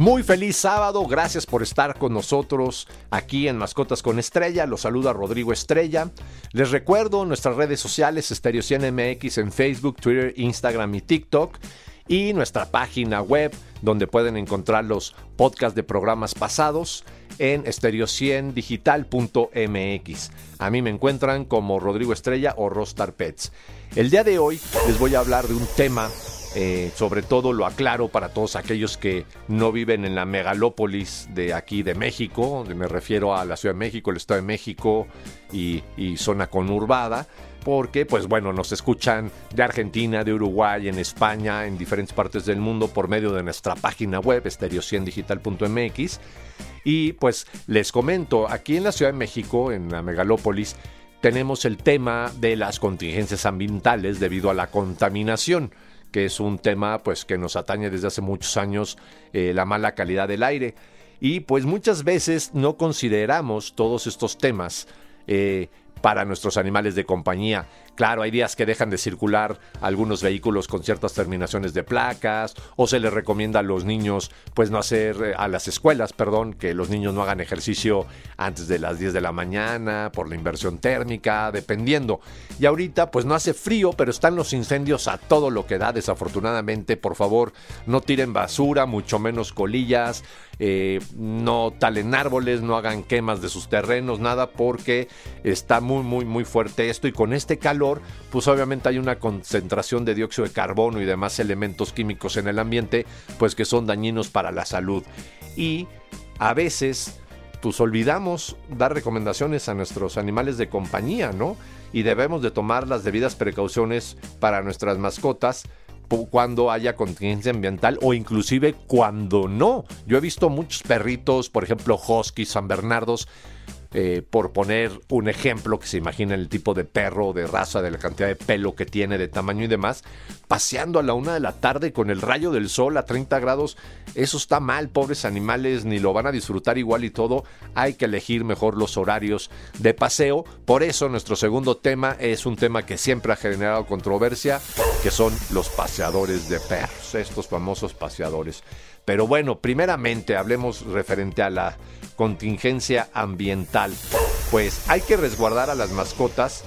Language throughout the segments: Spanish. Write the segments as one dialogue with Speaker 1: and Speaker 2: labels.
Speaker 1: Muy feliz sábado, gracias por estar con nosotros aquí en Mascotas con Estrella. Los saluda Rodrigo Estrella. Les recuerdo nuestras redes sociales, Stereo 100 MX en Facebook, Twitter, Instagram y TikTok. Y nuestra página web, donde pueden encontrar los podcasts de programas pasados en stereo100digital.mx. A mí me encuentran como Rodrigo Estrella o Rostar Pets. El día de hoy les voy a hablar de un tema eh, sobre todo lo aclaro para todos aquellos que no viven en la megalópolis de aquí de México, me refiero a la Ciudad de México, el Estado de México y, zona conurbada, porque pues bueno, nos escuchan de Argentina, de Uruguay, en España, en diferentes partes del mundo por medio de nuestra página web, estereo100digital.mx. Y pues les comento, aquí en la Ciudad de México, en la megalópolis, tenemos el tema de las contingencias ambientales debido a la contaminación que es un tema pues que nos atañe desde hace muchos años eh, la mala calidad del aire y pues muchas veces no consideramos todos estos temas eh, para nuestros animales de compañía. Claro, hay días que dejan de circular algunos vehículos con ciertas terminaciones de placas o se les recomienda a los niños pues no hacer eh, a las escuelas, perdón, que los niños no hagan ejercicio antes de las 10 de la mañana por la inversión térmica, dependiendo. Y ahorita pues no hace frío, pero están los incendios a todo lo que da desafortunadamente. Por favor, no tiren basura, mucho menos colillas, eh, no talen árboles, no hagan quemas de sus terrenos, nada porque está muy muy muy fuerte esto y con este calor pues obviamente hay una concentración de dióxido de carbono y demás elementos químicos en el ambiente, pues que son dañinos para la salud. Y a veces, pues olvidamos dar recomendaciones a nuestros animales de compañía, ¿no? Y debemos de tomar las debidas precauciones para nuestras mascotas cuando haya contingencia ambiental o inclusive cuando no. Yo he visto muchos perritos, por ejemplo, huskies, san bernardos, eh, por poner un ejemplo que se imagina el tipo de perro, de raza, de la cantidad de pelo que tiene, de tamaño y demás, paseando a la una de la tarde con el rayo del sol a 30 grados, eso está mal, pobres animales, ni lo van a disfrutar igual y todo, hay que elegir mejor los horarios de paseo, por eso nuestro segundo tema es un tema que siempre ha generado controversia, que son los paseadores de perros, estos famosos paseadores. Pero bueno, primeramente hablemos referente a la contingencia ambiental. Pues hay que resguardar a las mascotas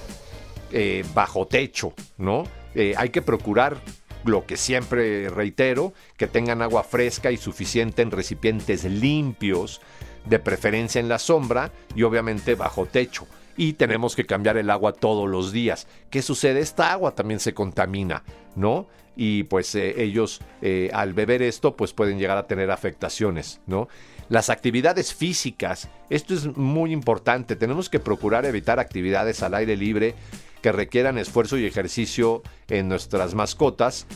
Speaker 1: eh, bajo techo, ¿no? Eh, hay que procurar lo que siempre reitero, que tengan agua fresca y suficiente en recipientes limpios, de preferencia en la sombra y obviamente bajo techo. Y tenemos que cambiar el agua todos los días. ¿Qué sucede? Esta agua también se contamina, ¿no? Y pues eh, ellos al beber esto pues pueden llegar a tener afectaciones, ¿no? Las actividades físicas, esto es muy importante, tenemos que procurar evitar actividades al aire libre que requieran esfuerzo y ejercicio en nuestras mascotas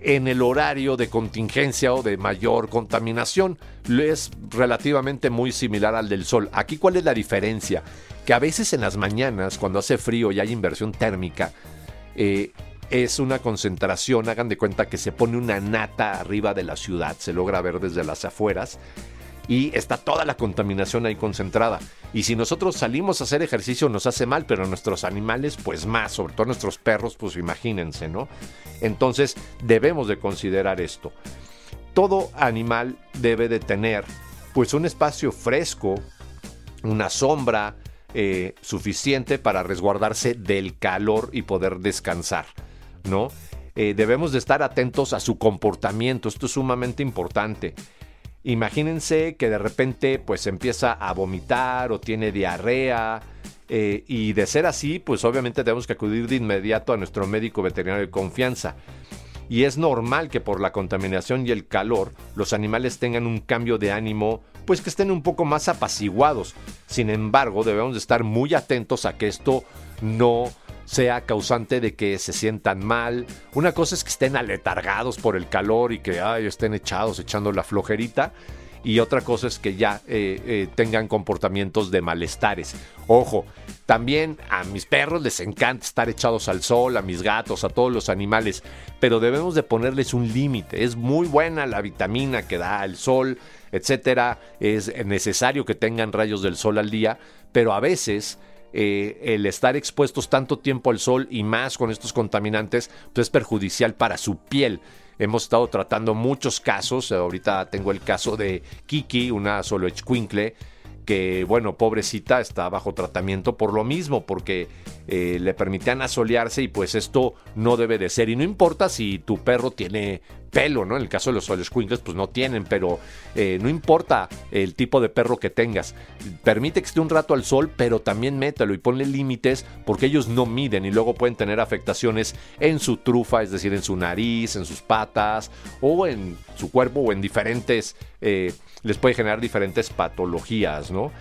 Speaker 1: en el horario de contingencia o de mayor contaminación. Es relativamente muy similar al del sol. Aquí cuál es la diferencia? Que a veces en las mañanas, cuando hace frío y hay inversión térmica, eh, es una concentración, hagan de cuenta que se pone una nata arriba de la ciudad, se logra ver desde las afueras y está toda la contaminación ahí concentrada. Y si nosotros salimos a hacer ejercicio nos hace mal, pero nuestros animales pues más, sobre todo nuestros perros, pues imagínense, ¿no? Entonces debemos de considerar esto. Todo animal debe de tener pues un espacio fresco, una sombra eh, suficiente para resguardarse del calor y poder descansar, ¿no? Eh, debemos de estar atentos a su comportamiento, esto es sumamente importante. Imagínense que de repente pues empieza a vomitar o tiene diarrea. Eh, y de ser así, pues obviamente tenemos que acudir de inmediato a nuestro médico veterinario de confianza. Y es normal que por la contaminación y el calor los animales tengan un cambio de ánimo, pues que estén un poco más apaciguados. Sin embargo, debemos de estar muy atentos a que esto no sea causante de que se sientan mal. Una cosa es que estén aletargados por el calor y que estén echados, echando la flojerita. Y otra cosa es que ya eh, eh, tengan comportamientos de malestares. Ojo, También a mis perros les encanta estar echados al sol, a mis gatos, a todos los animales, pero debemos de ponerles un límite. Es muy buena la vitamina que da el sol, etcétera. Es necesario que tengan rayos del sol al día, pero a veces eh, el estar expuestos tanto tiempo al sol y más con estos contaminantes pues es perjudicial para su piel. Hemos estado tratando muchos casos. Ahorita tengo el caso de Kiki, una solo que, bueno, pobrecita, está bajo tratamiento por lo mismo, porque eh, le permitían asolearse y pues esto no debe de ser. Y no importa si tu perro tiene pelo, ¿no? En el caso de los Squinkles, pues no tienen, pero eh, no importa el tipo de perro que tengas. Permite que esté un rato al sol, pero también mételo y ponle límites porque ellos no miden y luego pueden tener afectaciones en su trufa, es decir, en su nariz, en sus patas o en su cuerpo o en diferentes... Eh, les puede generar diferentes patologías, ¿no?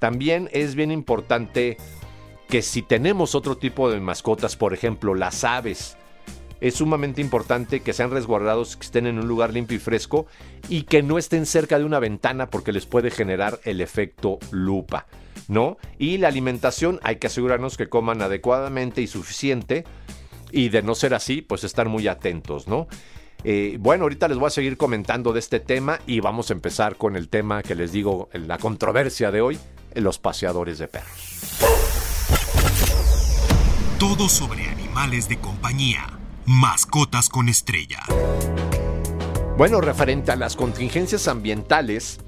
Speaker 1: También es bien importante que si tenemos otro tipo de mascotas, por ejemplo las aves, es sumamente importante que sean resguardados, que estén en un lugar limpio y fresco y que no estén cerca de una ventana porque les puede generar el efecto lupa, ¿no? Y la alimentación hay que asegurarnos que coman adecuadamente y suficiente y de no ser así, pues estar muy atentos, ¿no? Eh, bueno, ahorita les voy a seguir comentando de este tema y vamos a empezar con el tema que les digo, la controversia de hoy, los paseadores de perros.
Speaker 2: Todo sobre animales de compañía, mascotas con estrella.
Speaker 1: Bueno, referente a las contingencias ambientales,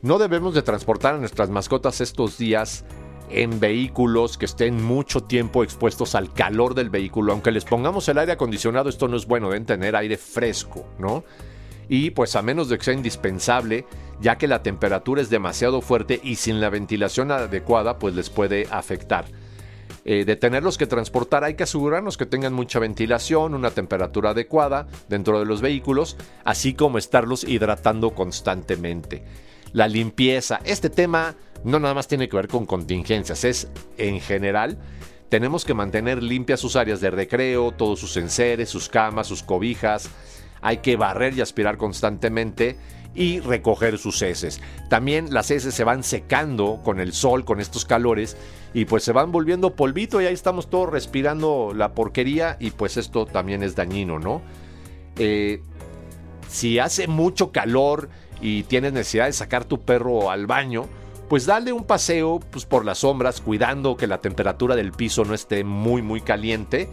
Speaker 1: no debemos de transportar a nuestras mascotas estos días en vehículos que estén mucho tiempo expuestos al calor del vehículo. Aunque les pongamos el aire acondicionado, esto no es bueno, deben tener aire fresco, ¿no? Y pues a menos de que sea indispensable, ya que la temperatura es demasiado fuerte y sin la ventilación adecuada, pues les puede afectar. Eh, de tenerlos que transportar hay que asegurarnos que tengan mucha ventilación, una temperatura adecuada dentro de los vehículos, así como estarlos hidratando constantemente. La limpieza, este tema no nada más tiene que ver con contingencias, es en general. Tenemos que mantener limpias sus áreas de recreo, todos sus enseres, sus camas, sus cobijas. Hay que barrer y aspirar constantemente y recoger sus heces. También las heces se van secando con el sol, con estos calores, y pues se van volviendo polvito y ahí estamos todos respirando la porquería y pues esto también es dañino, ¿no? Eh, si hace mucho calor y tienes necesidad de sacar tu perro al baño, pues dale un paseo pues, por las sombras, cuidando que la temperatura del piso no esté muy muy caliente.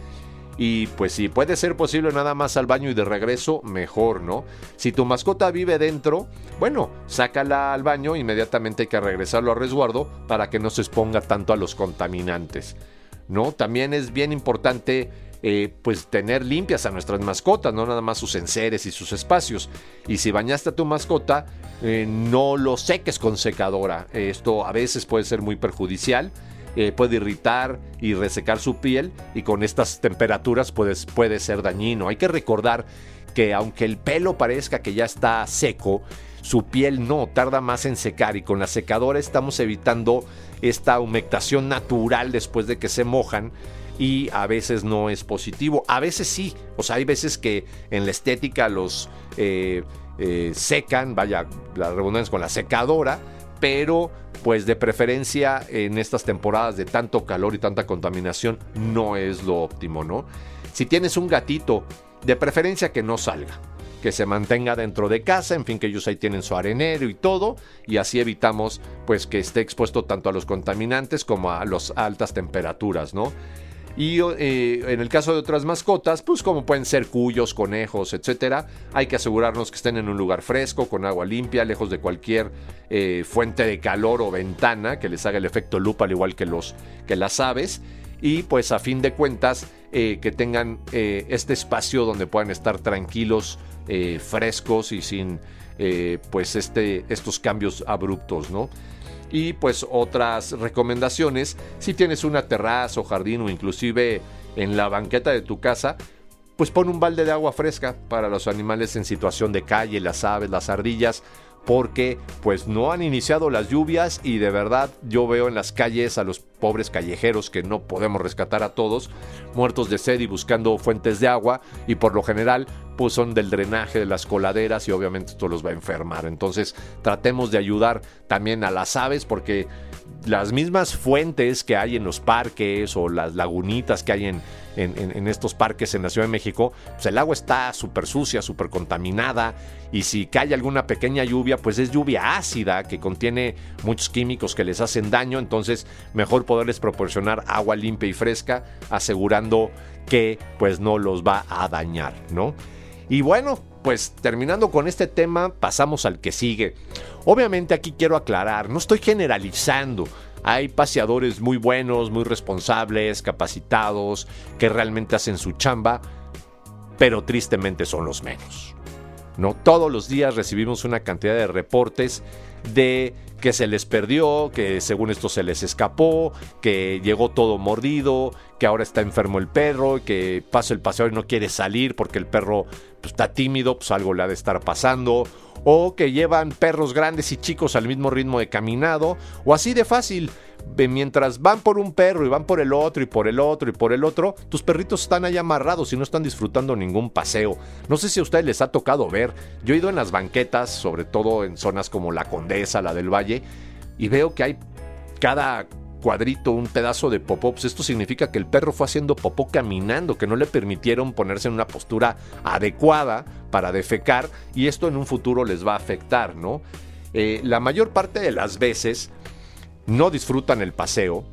Speaker 1: Y pues si puede ser posible nada más al baño y de regreso, mejor, ¿no? Si tu mascota vive dentro, bueno, sácala al baño, inmediatamente hay que regresarlo a resguardo para que no se exponga tanto a los contaminantes, ¿no? También es bien importante eh, pues tener limpias a nuestras mascotas, no nada más sus enseres y sus espacios. Y si bañaste a tu mascota, eh, no lo seques con secadora. Esto a veces puede ser muy perjudicial. Eh, puede irritar y resecar su piel y con estas temperaturas puede ser dañino. Hay que recordar que aunque el pelo parezca que ya está seco, su piel no, tarda más en secar y con la secadora estamos evitando esta humectación natural después de que se mojan y a veces no es positivo. A veces sí, o sea, hay veces que en la estética los eh, eh, secan, vaya, la redundancia con la secadora, pero pues de preferencia en estas temporadas de tanto calor y tanta contaminación no es lo óptimo, ¿no? Si tienes un gatito, de preferencia que no salga, que se mantenga dentro de casa, en fin, que ellos ahí tienen su arenero y todo, y así evitamos pues que esté expuesto tanto a los contaminantes como a las altas temperaturas, ¿no? Y eh, en el caso de otras mascotas, pues como pueden ser cuyos, conejos, etcétera, hay que asegurarnos que estén en un lugar fresco, con agua limpia, lejos de cualquier eh, fuente de calor o ventana que les haga el efecto lupa, al igual que, los, que las aves. Y pues a fin de cuentas, eh, que tengan este espacio donde puedan estar tranquilos, frescos y sin pues este, estos cambios abruptos, ¿no? Y pues otras recomendaciones, si tienes una terraza o jardín o inclusive en la banqueta de tu casa, pues pon un balde de agua fresca para los animales en situación de calle, las aves, las ardillas, porque pues no han iniciado las lluvias y de verdad yo veo en las calles a los pobres callejeros que no podemos rescatar a todos, muertos de sed y buscando fuentes de agua y por lo general pues son del drenaje de las coladeras y obviamente esto los va a enfermar. Entonces tratemos de ayudar también a las aves porque las mismas fuentes que hay en los parques o las lagunitas que hay en, en, estos parques en la Ciudad de México, pues el agua está súper sucia, súper contaminada y si cae alguna pequeña lluvia, pues es lluvia ácida que contiene muchos químicos que les hacen daño, entonces mejor poderles proporcionar agua limpia y fresca, asegurando que pues no los va a dañar, ¿no? Y bueno, pues terminando con este tema, pasamos al que sigue. Obviamente aquí quiero aclarar, no estoy generalizando. Hay paseadores muy buenos, muy responsables, capacitados, que realmente hacen su chamba, pero tristemente son los menos. ¿no? Todos los días recibimos una cantidad de reportes de que se les perdió, que según esto se les escapó, que llegó todo mordido, que ahora está enfermo el perro, que pasa el paseador y no quiere salir porque el perro pues, está tímido, pues algo le ha de estar pasando, o que llevan perros grandes y chicos al mismo ritmo de caminado, o así de fácil. Mientras van por un perro y van por el otro y por el otro y por el otro, tus perritos están ahí amarrados y no están disfrutando ningún paseo. No sé si a ustedes les ha tocado ver, yo he ido en las banquetas, sobre todo en zonas como la Condesa, la del Valle, y veo que hay cada cuadrito, un pedazo de popó, pues esto significa que el perro fue haciendo popó caminando, que no le permitieron ponerse en una postura adecuada para defecar y esto en un futuro les va a afectar, ¿no? Eh, la mayor parte de las veces no disfrutan el paseo,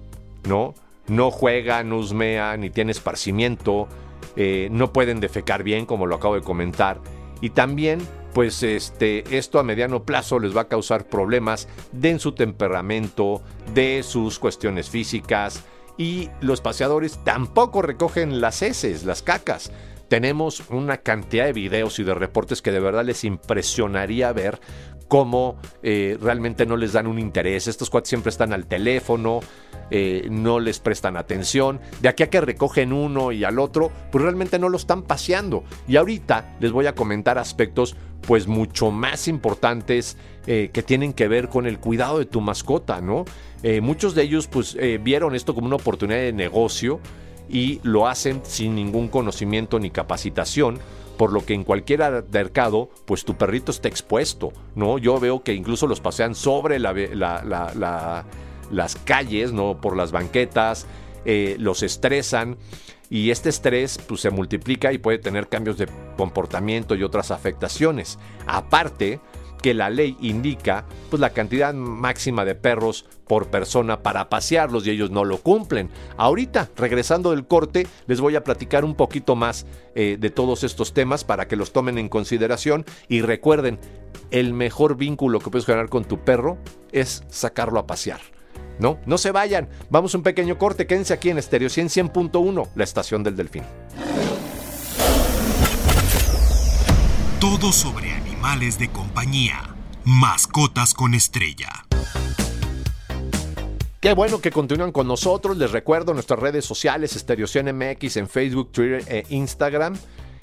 Speaker 1: ¿no? No juegan, no husmean, ni tienen esparcimiento, eh, no pueden defecar bien, como lo acabo de comentar, y también pues este, esto a mediano plazo les va a causar problemas de en su temperamento, de sus cuestiones físicas y los paseadores tampoco recogen las heces, las cacas. Tenemos una cantidad de videos y de reportes que de verdad les impresionaría ver cómo eh, realmente no les dan un interés. Estos cuates siempre están al teléfono, eh, no les prestan atención. De aquí a que recogen uno y al otro, pues realmente no lo están paseando. Y ahorita les voy a comentar aspectos pues mucho más importantes eh, que tienen que ver con el cuidado de tu mascota, ¿no? muchos de ellos pues vieron esto como una oportunidad de negocio y lo hacen sin ningún conocimiento ni capacitación por lo que en cualquier mercado, pues tu perrito está expuesto, ¿no? Yo veo que incluso los pasean sobre las calles, ¿no? Por las banquetas, eh, los estresan y este estrés pues, se multiplica y puede tener cambios de comportamiento y otras afectaciones. Aparte, que la ley indica pues la cantidad máxima de perros por persona para pasearlos y ellos no lo cumplen. Ahorita, regresando del corte, les voy a platicar un poquito más eh, de todos estos temas para que los tomen en consideración y recuerden, el mejor vínculo que puedes generar con tu perro es sacarlo a pasear. No, no se vayan. Vamos a un pequeño corte. Quédense aquí en Estéreo 100.1, la estación del Delfín.
Speaker 2: Todo sobre animales de compañía. Mascotas con estrella.
Speaker 1: Qué bueno que continúan con nosotros. Les recuerdo nuestras redes sociales, Estereo MX en Facebook, Twitter e Instagram.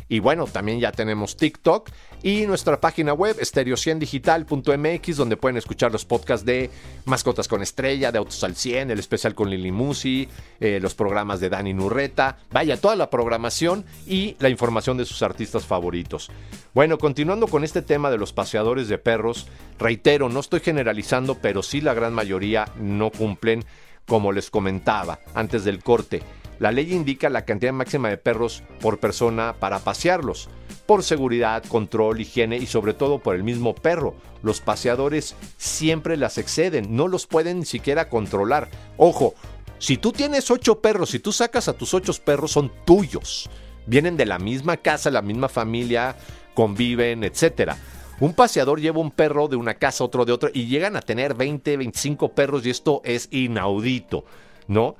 Speaker 1: Y bueno, también ya tenemos TikTok y nuestra página web estereociendigital.mx donde pueden escuchar los podcasts de Mascotas con Estrella, de Autos al 100, el especial con Lili Musi, eh, los programas de Dani Nurreta, vaya, toda la programación y la información de sus artistas favoritos. Bueno, continuando con este tema de los paseadores de perros, reitero, no estoy generalizando, pero sí la gran mayoría no cumplen como les comentaba antes del corte. La ley indica la cantidad máxima de perros por persona para pasearlos, por seguridad, control, higiene y sobre todo por el mismo perro. Los paseadores siempre las exceden, no los pueden ni siquiera controlar. Ojo, si tú tienes ocho perros, si tú sacas a tus ocho perros, son tuyos. Vienen de la misma casa, la misma familia, conviven, etc. Un paseador lleva un perro de una casa, otro de otra, y llegan a tener 20, 25 perros y esto es inaudito, ¿no?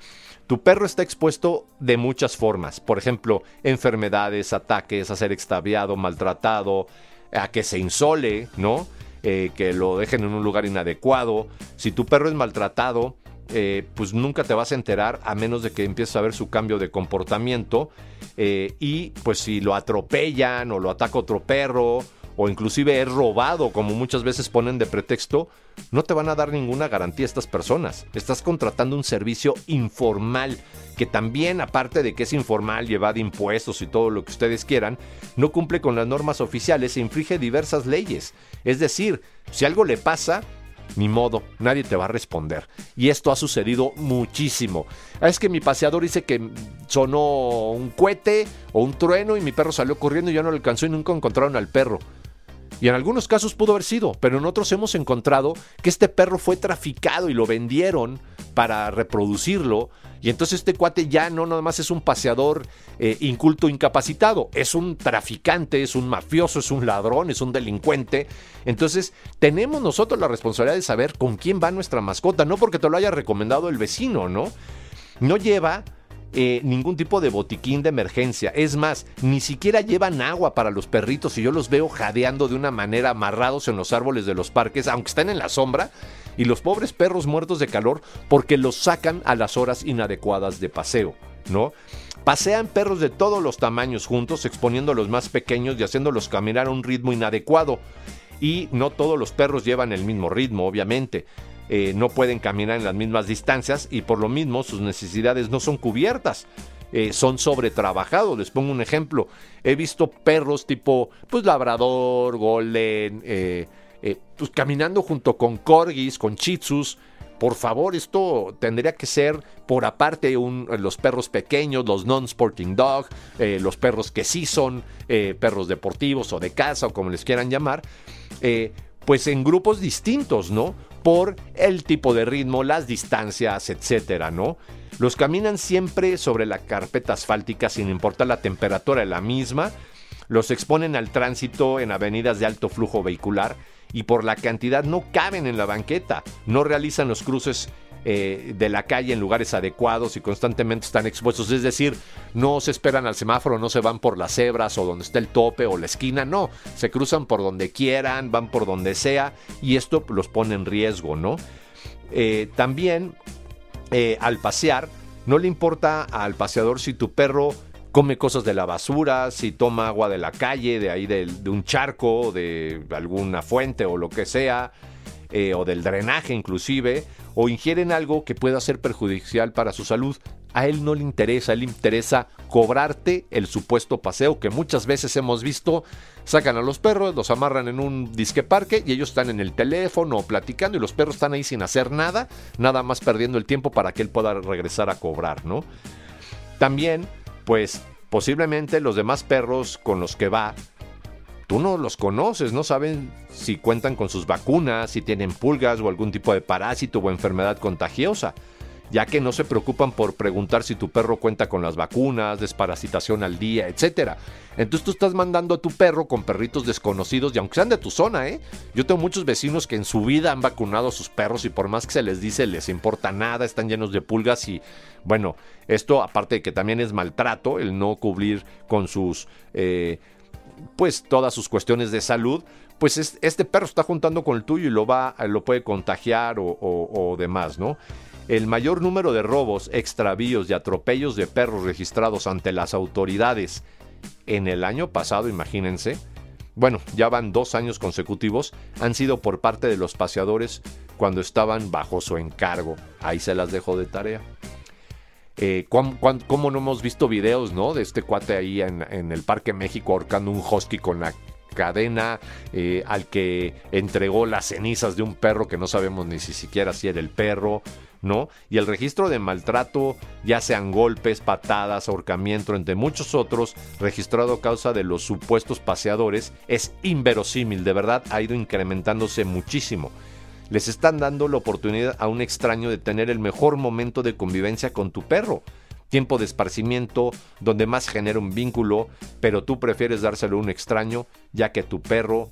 Speaker 1: Tu perro está expuesto de muchas formas, por ejemplo, enfermedades, ataques, a ser extraviado, maltratado, a que se insole, ¿no? Eh, que lo dejen en un lugar inadecuado. Si tu perro es maltratado, eh, pues nunca te vas a enterar a menos de que empieces a ver su cambio de comportamiento. Eh, y pues si lo atropellan o lo ataca otro perro o inclusive es robado, como muchas veces ponen de pretexto, no te van a dar ninguna garantía estas personas. Estás contratando un servicio informal que también, aparte de que es informal, lleva de impuestos y todo lo que ustedes quieran, no cumple con las normas oficiales e infringe diversas leyes. Es decir, si algo le pasa, ni modo, nadie te va a responder. Y esto ha sucedido muchísimo. Ah, es que mi paseador dice que sonó un cohete o un trueno y mi perro salió corriendo y ya no lo alcanzó y nunca encontraron al perro. Y en algunos casos pudo haber sido, pero en otros hemos encontrado que este perro fue traficado y lo vendieron para reproducirlo. Y entonces este cuate ya no nada más es un paseador eh, inculto incapacitado, es un traficante, es un mafioso, es un ladrón, es un delincuente. Entonces tenemos nosotros la responsabilidad de saber con quién va nuestra mascota, no porque te lo haya recomendado el vecino, ¿no? No lleva eh, ningún tipo de botiquín de emergencia. Es más, ni siquiera llevan agua para los perritos y yo los veo jadeando de una manera amarrados en los árboles de los parques, aunque están en la sombra, y los pobres perros muertos de calor porque los sacan a las horas inadecuadas de paseo, ¿no? Pasean perros de todos los tamaños juntos, exponiendo a los más pequeños y haciéndolos caminar a un ritmo inadecuado. Y no todos los perros llevan el mismo ritmo, obviamente. Eh, no pueden caminar en las mismas distancias y por lo mismo sus necesidades no son cubiertas. Eh, son sobretrabajados. Les pongo un ejemplo. He visto perros tipo, pues labrador, golden, eh, pues caminando junto con corgis, con chitsus. Por favor, esto tendría que ser por aparte los perros pequeños, los non-sporting dog, los perros que sí son perros deportivos o de casa o como les quieran llamar, pues en grupos distintos, ¿no? Por el tipo de ritmo, las distancias, etcétera, ¿no? Los caminan siempre sobre la carpeta asfáltica sin importar la temperatura de la misma. Los exponen al tránsito en avenidas de alto flujo vehicular y por la cantidad no caben en la banqueta. No realizan los cruces eh, de la calle en lugares adecuados y constantemente están expuestos. Es decir, no se esperan al semáforo, no se van por las cebras o donde está el tope o la esquina, no, se cruzan por donde quieran, van por donde sea y esto los pone en riesgo, ¿no? Eh, también eh, al pasear, no le importa al paseador si tu perro come cosas de la basura, si toma agua de la calle, de ahí de, de un charco, de alguna fuente o lo que sea, o del drenaje inclusive, o ingieren algo que pueda ser perjudicial para su salud, a él no le interesa, él le interesa cobrarte el supuesto paseo que muchas veces hemos visto, sacan a los perros, los amarran en un disque parque y ellos están en el teléfono platicando y los perros están ahí sin hacer nada, nada más perdiendo el tiempo para que él pueda regresar a cobrar, ¿no? También, pues posiblemente los demás perros con los que va tú no los conoces, no saben si cuentan con sus vacunas, si tienen pulgas o algún tipo de parásito o enfermedad contagiosa, ya que no se preocupan por preguntar si tu perro cuenta con las vacunas, desparasitación al día, etc. Entonces tú estás mandando a tu perro con perritos desconocidos y aunque sean de tu zona, ¿eh? Yo tengo muchos vecinos que en su vida han vacunado a sus perros y por más que se les dice les importa nada, están llenos de pulgas y bueno, esto aparte de que también es maltrato, el no cubrir con sus... Eh, pues todas sus cuestiones de salud, pues este perro está juntando con el tuyo y lo va, lo puede contagiar o, demás, ¿no? El mayor número de robos, extravíos y atropellos de perros registrados ante las autoridades en el año pasado, imagínense, bueno, ya van dos años consecutivos, han sido por parte de los paseadores cuando estaban bajo su encargo. Ahí se las dejo de tarea. Eh, ¿cómo, no hemos visto videos, ¿no? De este cuate ahí en, el Parque México ahorcando un husky con la cadena eh, al que entregó las cenizas de un perro que no sabemos ni si siquiera si era el perro, ¿no? Y el registro de maltrato, ya sean golpes, patadas, ahorcamiento, entre muchos otros, registrado a causa de los supuestos paseadores, es inverosímil, de verdad ha ido incrementándose muchísimo les están dando la oportunidad a un extraño de tener el mejor momento de convivencia con tu perro. Tiempo de esparcimiento donde más genera un vínculo, pero tú prefieres dárselo a un extraño ya que tu perro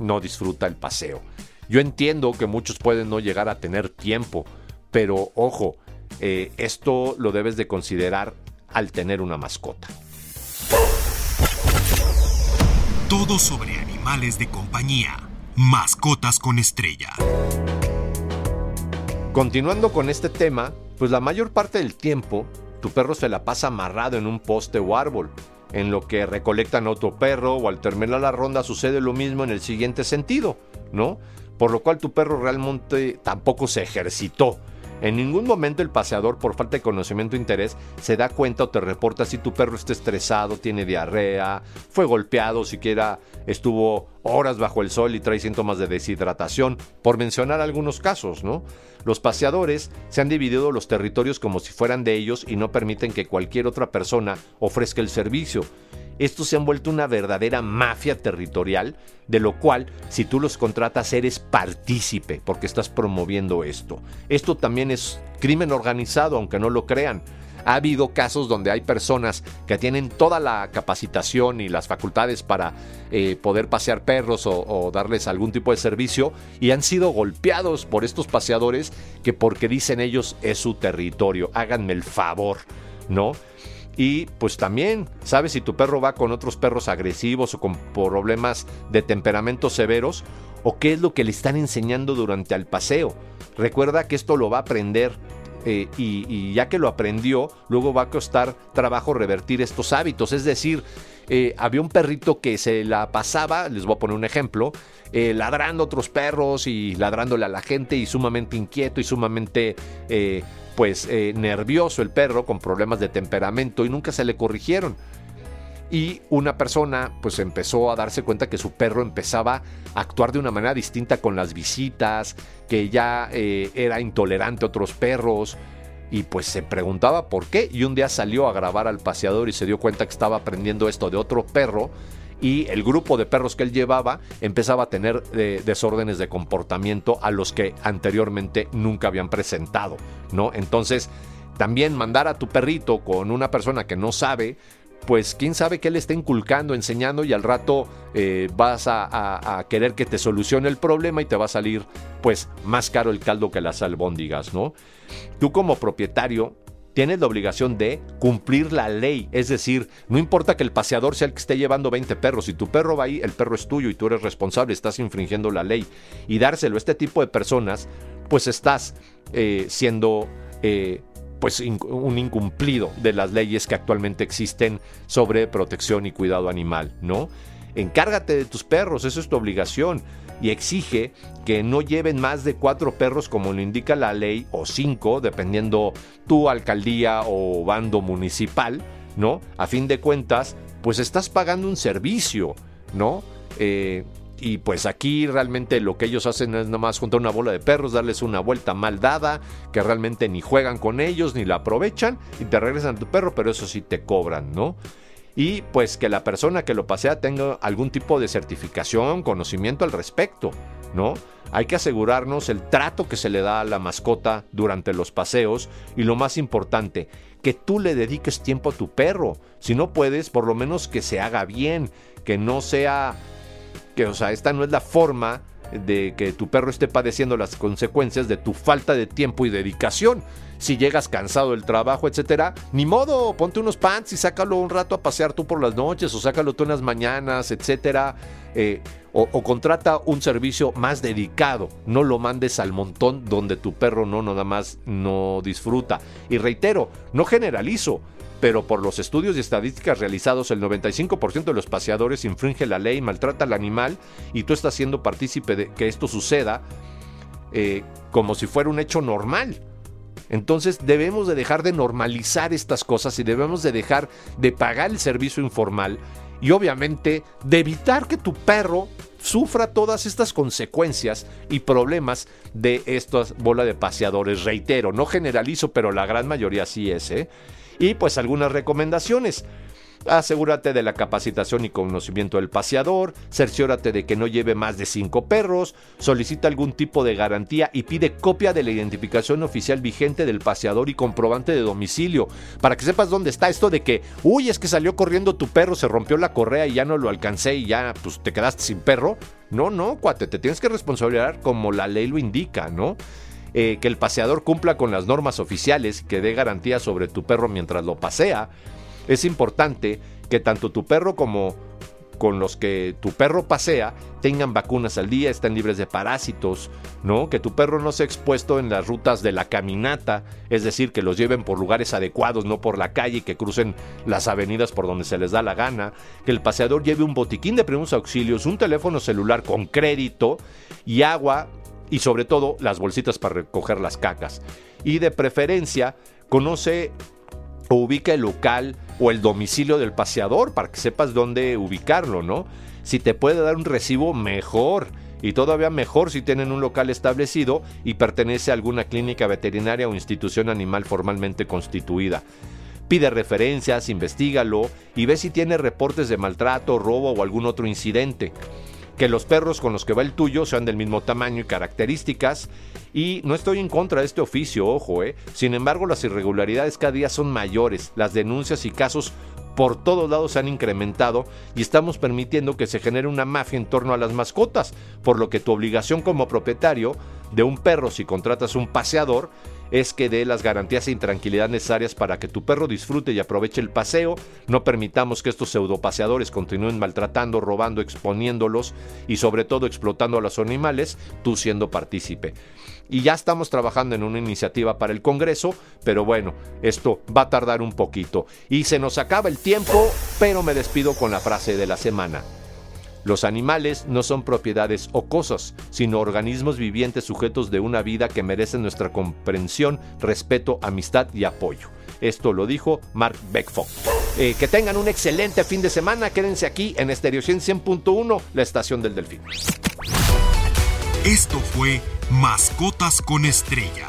Speaker 1: no disfruta el paseo. Yo entiendo que muchos pueden no llegar a tener tiempo, pero ojo, eh, esto lo debes de considerar al tener una mascota.
Speaker 2: Todo sobre animales de compañía. Mascotas con estrella.
Speaker 1: Continuando con este tema, pues la mayor parte del tiempo tu perro se la pasa amarrado en un poste o árbol, en lo que recolectan otro perro o al terminar la ronda sucede lo mismo en el siguiente sentido, ¿no? Por lo cual tu perro realmente tampoco se ejercitó. En ningún momento el paseador, por falta de conocimiento o interés, se da cuenta o te reporta si tu perro está estresado, tiene diarrea, fue golpeado, siquiera estuvo horas bajo el sol y trae síntomas de deshidratación, por mencionar algunos casos, ¿no? Los paseadores se han dividido los territorios como si fueran de ellos y no permiten que cualquier otra persona ofrezca el servicio. Estos se han vuelto una verdadera mafia territorial, de lo cual, si tú los contratas, eres partícipe, porque estás promoviendo esto. Esto también es crimen organizado, aunque no lo crean. Ha habido casos donde hay personas que tienen toda la capacitación y las facultades para eh, poder pasear perros o, o, darles algún tipo de servicio y han sido golpeados por estos paseadores que porque dicen ellos es su territorio. Háganme el favor, ¿no? Y pues también, ¿sabes? Si tu perro va con otros perros agresivos o con problemas de temperamento severos, o qué es lo que le están enseñando durante el paseo. Recuerda que esto lo va a aprender eh, y, ya que lo aprendió, luego va a costar trabajo revertir estos hábitos. Es decir, eh, había un perrito que se la pasaba, les voy a poner un ejemplo, eh, ladrando a otros perros y ladrándole a la gente y sumamente inquieto y sumamente eh, pues nervioso el perro con problemas de temperamento y nunca se le corrigieron. Y una persona pues empezó a darse cuenta que su perro empezaba a actuar de una manera distinta con las visitas, que ya era intolerante a otros perros, y pues se preguntaba por qué y un día salió a grabar al paseador y se dio cuenta que estaba aprendiendo esto de otro perro y el grupo de perros que él llevaba empezaba a tener eh, desórdenes de comportamiento a los que anteriormente nunca habían presentado, ¿no? Entonces, también mandar a tu perrito con una persona que no sabe, pues quién sabe qué le está inculcando, enseñando y al rato eh, vas a, a, a, querer que te solucione el problema y te va a salir pues más caro el caldo que las albóndigas, ¿no? Tú como propietario tienes la obligación de cumplir la ley. Es decir, no importa que el paseador sea el que esté llevando 20 perros, si tu perro va ahí, el perro es tuyo y tú eres responsable, estás infringiendo la ley. Y dárselo a este tipo de personas, pues estás eh, siendo... Eh, pues un incumplido de las leyes que actualmente existen sobre protección y cuidado animal, ¿no? Encárgate de tus perros, eso es tu obligación y exige que no lleven más de cuatro perros como lo indica la ley o cinco, dependiendo tu alcaldía o bando municipal, ¿no? A fin de cuentas, pues estás pagando un servicio, ¿no? Eh, y pues aquí realmente lo que ellos hacen es nada más juntar una bola de perros, darles una vuelta mal dada, que realmente ni juegan con ellos, ni la aprovechan, y te regresan a tu perro, pero eso sí te cobran, ¿no? Y pues que la persona que lo pasea tenga algún tipo de certificación, conocimiento al respecto, ¿no? Hay que asegurarnos el trato que se le da a la mascota durante los paseos y lo más importante, que tú le dediques tiempo a tu perro. Si no puedes, por lo menos que se haga bien, que no sea que o sea, esta no es la forma de que tu perro esté padeciendo las consecuencias de tu falta de tiempo y dedicación si llegas cansado del trabajo, etcétera, ni modo, ponte unos pants y sácalo un rato a pasear tú por las noches o sácalo tú unas mañanas, etcétera. Eh, o, o, contrata un servicio más dedicado. No lo mandes al montón donde tu perro no nada más no disfruta. Y reitero, no generalizo, pero por los estudios y estadísticas realizados, el 95% de los paseadores infringe la ley, maltrata al animal y tú estás siendo partícipe de que esto suceda eh, como si fuera un hecho normal. Entonces debemos de dejar de normalizar estas cosas y debemos de dejar de pagar el servicio informal y obviamente de evitar que tu perro sufra todas estas consecuencias y problemas de estas bola de paseadores. Reitero, no generalizo, pero la gran mayoría sí es. ¿eh? Y pues algunas recomendaciones. Asegúrate de la capacitación y conocimiento del paseador, cerciórate de que no lleve más de 5 perros, solicita algún tipo de garantía y pide copia de la identificación oficial vigente del paseador y comprobante de domicilio, para que sepas dónde está esto de que, uy, es que salió corriendo tu perro, se rompió la correa y ya no lo alcancé y ya pues te quedaste sin perro. No, no, cuate, te tienes que responsabilizar como la ley lo indica, ¿no? Eh, que el paseador cumpla con las normas oficiales, que dé garantía sobre tu perro mientras lo pasea, es importante que tanto tu perro como con los que tu perro pasea tengan vacunas al día, estén libres de parásitos, ¿no? Que tu perro no sea expuesto en las rutas de la caminata, es decir, que los lleven por lugares adecuados, no por la calle, que crucen las avenidas por donde se les da la gana, que el paseador lleve un botiquín de primeros auxilios, un teléfono celular con crédito y agua y sobre todo las bolsitas para recoger las cacas. Y de preferencia, conoce o ubica el local o el domicilio del paseador para que sepas dónde ubicarlo, ¿no? Si te puede dar un recibo, mejor. Y todavía mejor si tienen un local establecido y pertenece a alguna clínica veterinaria o institución animal formalmente constituida. Pide referencias, investigalo y ve si tiene reportes de maltrato, robo o algún otro incidente que los perros con los que va el tuyo sean del mismo tamaño y características. Y no estoy en contra de este oficio, ojo, ¿eh? Sin embargo, las irregularidades cada día son mayores, las denuncias y casos por todos lados se han incrementado y estamos permitiendo que se genere una mafia en torno a las mascotas, por lo que tu obligación como propietario de un perro si contratas un paseador es que dé las garantías e intranquilidad necesarias para que tu perro disfrute y aproveche el paseo. No permitamos que estos pseudopaseadores continúen maltratando, robando, exponiéndolos y sobre todo explotando a los animales, tú siendo partícipe. Y ya estamos trabajando en una iniciativa para el Congreso, pero bueno, esto va a tardar un poquito. Y se nos acaba el tiempo, pero me despido con la frase de la semana. Los animales no son propiedades o cosas, sino organismos vivientes sujetos de una vida que merecen nuestra comprensión, respeto, amistad y apoyo. Esto lo dijo Mark Beckfock. Eh, que tengan un excelente fin de semana. Quédense aquí en Estéreo 100.1, la estación del Delfín.
Speaker 2: Esto fue Mascotas con Estrella.